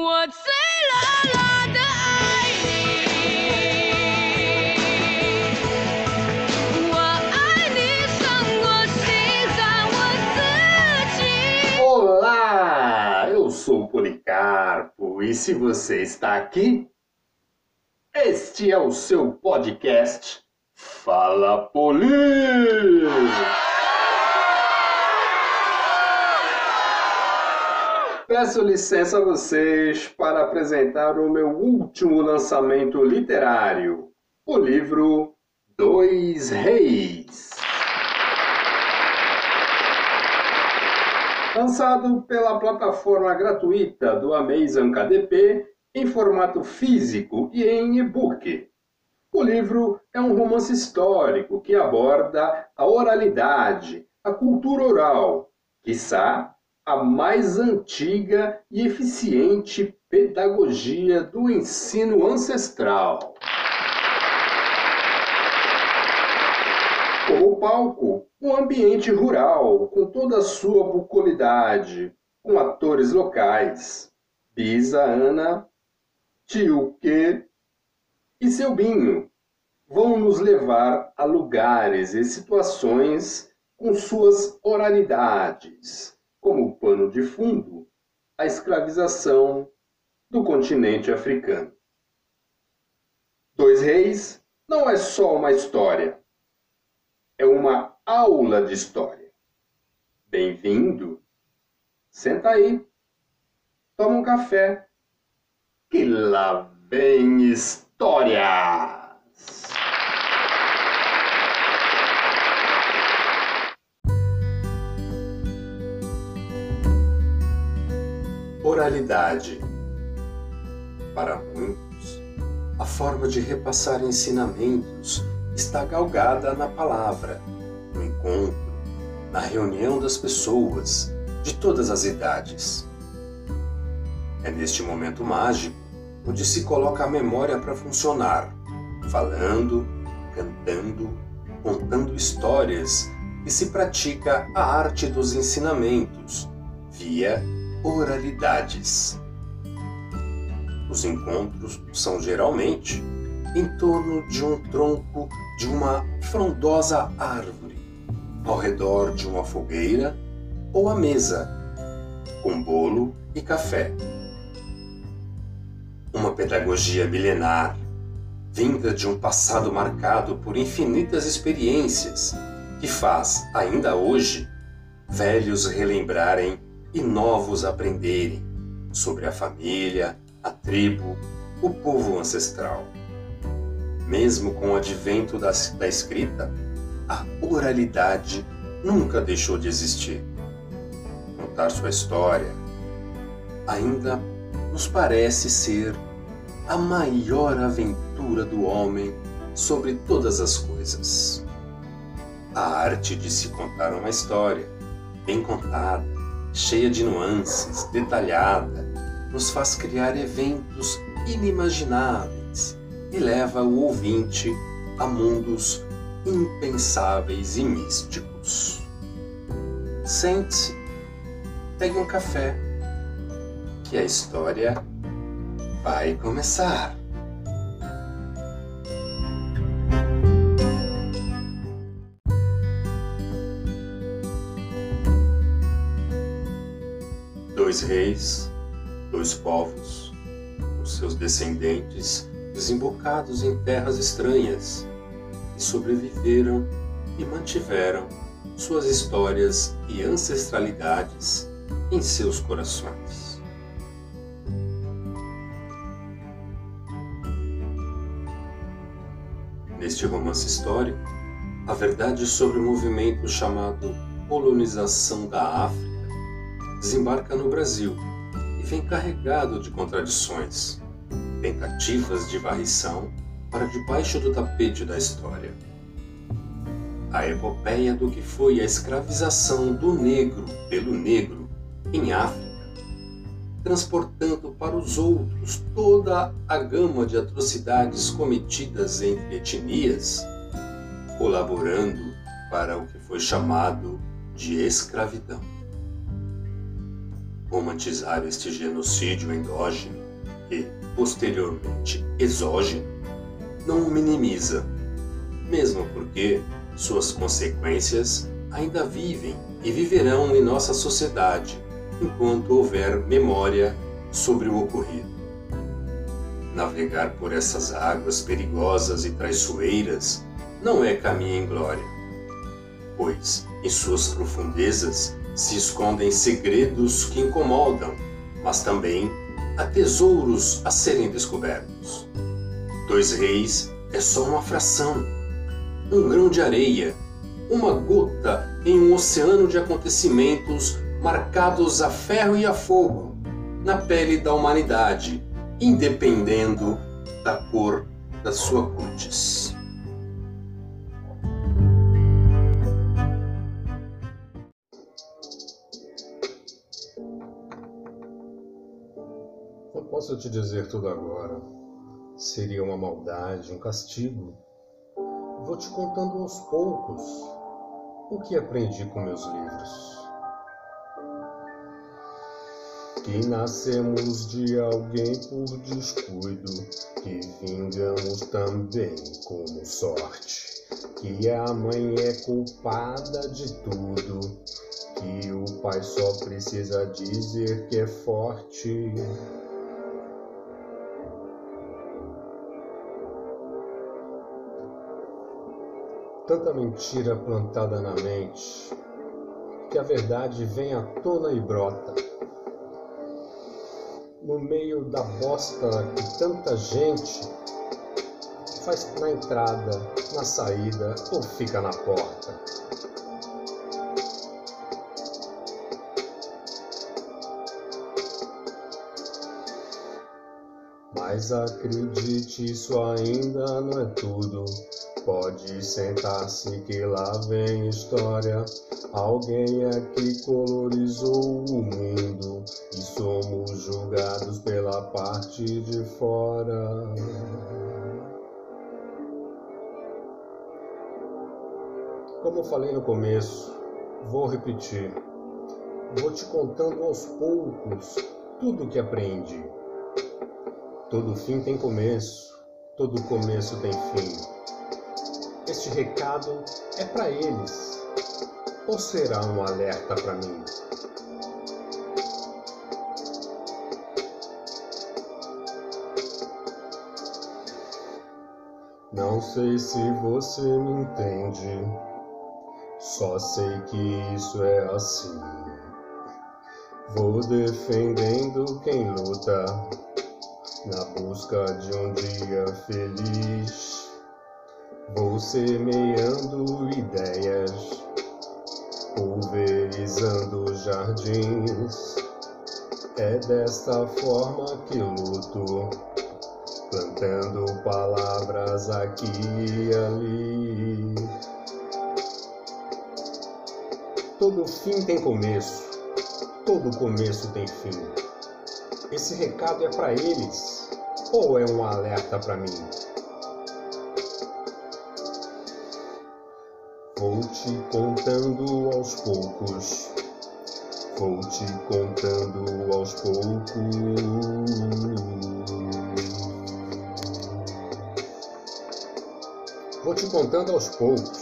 我最牢牢的爱你，我爱你胜过心脏我自己。 Olá, eu sou o Policarpo e se você está aqui, este é o seu podcast Fala Poli! Peço licença a vocês para apresentar o meu último lançamento literário, o livro Dois Reis. Lançado pela plataforma gratuita do Amazon KDP em formato físico e em e-book. O livro é um romance histórico que aborda a oralidade, a cultura oral, quiçá a mais antiga e eficiente pedagogia do ensino ancestral. Como palco, um ambiente rural, com toda a sua bucolidade, com atores locais, Bisa Ana, Tio Que e seu Binho, vão nos levar a lugares e situações com suas oralidades, como pano de fundo, a escravização do continente africano. Dois Reis não é só uma história, é uma aula de história. Bem-vindo! Senta aí, toma um café, que lá vem histórias! Oralidade. Para muitos, a forma de repassar ensinamentos está galgada na palavra, no encontro, na reunião das pessoas de todas as idades. É neste momento mágico onde se coloca a memória para funcionar, falando, cantando, contando histórias e se pratica a arte dos ensinamentos via oralidades. Os encontros são geralmente em torno de um tronco de uma frondosa árvore, ao redor de uma fogueira ou à mesa, com bolo e café. Uma pedagogia milenar, vinda de um passado marcado por infinitas experiências, que faz, ainda hoje, velhos relembrarem e novos aprenderem sobre a família, a tribo, o povo ancestral. Mesmo com o advento da, da escrita, a oralidade nunca deixou de existir. Contar sua história ainda nos parece ser a maior aventura do homem sobre todas as coisas. A arte de se contar uma história, bem contada, cheia de nuances, detalhada, nos faz criar eventos inimagináveis e leva o ouvinte a mundos impensáveis e místicos. Sente-se, pegue um café, que a história vai começar. Dois reis, dois povos, os seus descendentes desembocados em terras estranhas, e sobreviveram e mantiveram suas histórias e ancestralidades em seus corações. Neste romance histórico, a verdade sobre o movimento chamado colonização da África desembarca no Brasil e vem carregado de contradições, tentativas de varrição para debaixo do tapete da história. A epopeia do que foi a escravização do negro pelo negro em África, transportando para os outros toda a gama de atrocidades cometidas entre etnias, colaborando para o que foi chamado de escravidão. Romantizar este genocídio endógeno e, posteriormente, exógeno, não o minimiza, mesmo porque suas consequências ainda vivem e viverão em nossa sociedade enquanto houver memória sobre o ocorrido. Navegar por essas águas perigosas e traiçoeiras não é caminho em glória, pois em suas profundezas se escondem segredos que incomodam, mas também há tesouros a serem descobertos. Dois reis é só uma fração, um grão de areia, uma gota em um oceano de acontecimentos marcados a ferro e a fogo na pele da humanidade, independendo da cor da sua cutis. Posso te dizer tudo agora. Seria uma maldade, um castigo. Vou te contando aos poucos o que aprendi com meus livros. Que nascemos de alguém por descuido, que vingamos também como sorte. Que a mãe é culpada de tudo, que o pai só precisa dizer que é forte. Tanta mentira plantada na mente, que a verdade vem à tona e brota no meio da bosta que tanta gente faz na entrada, na saída ou fica na porta. Mas acredite, isso ainda não é tudo. Pode sentar-se que lá vem história. Alguém aqui colorizou o mundo e somos julgados pela parte de fora. Como falei no começo, vou repetir. Vou te contando aos poucos tudo o que aprendi. Todo fim tem começo, todo começo tem fim. Este recado é para eles, ou será um alerta para mim? Não sei se você me entende, só sei que isso é assim. Vou defendendo quem luta na busca de um dia feliz. Vou semeando ideias, pulverizando jardins. É desta forma que luto, plantando palavras aqui e ali. Todo fim tem começo, todo começo tem fim. Esse recado é para eles ou é um alerta para mim? Vou te contando aos poucos. Vou te contando aos poucos. Vou te contando aos poucos.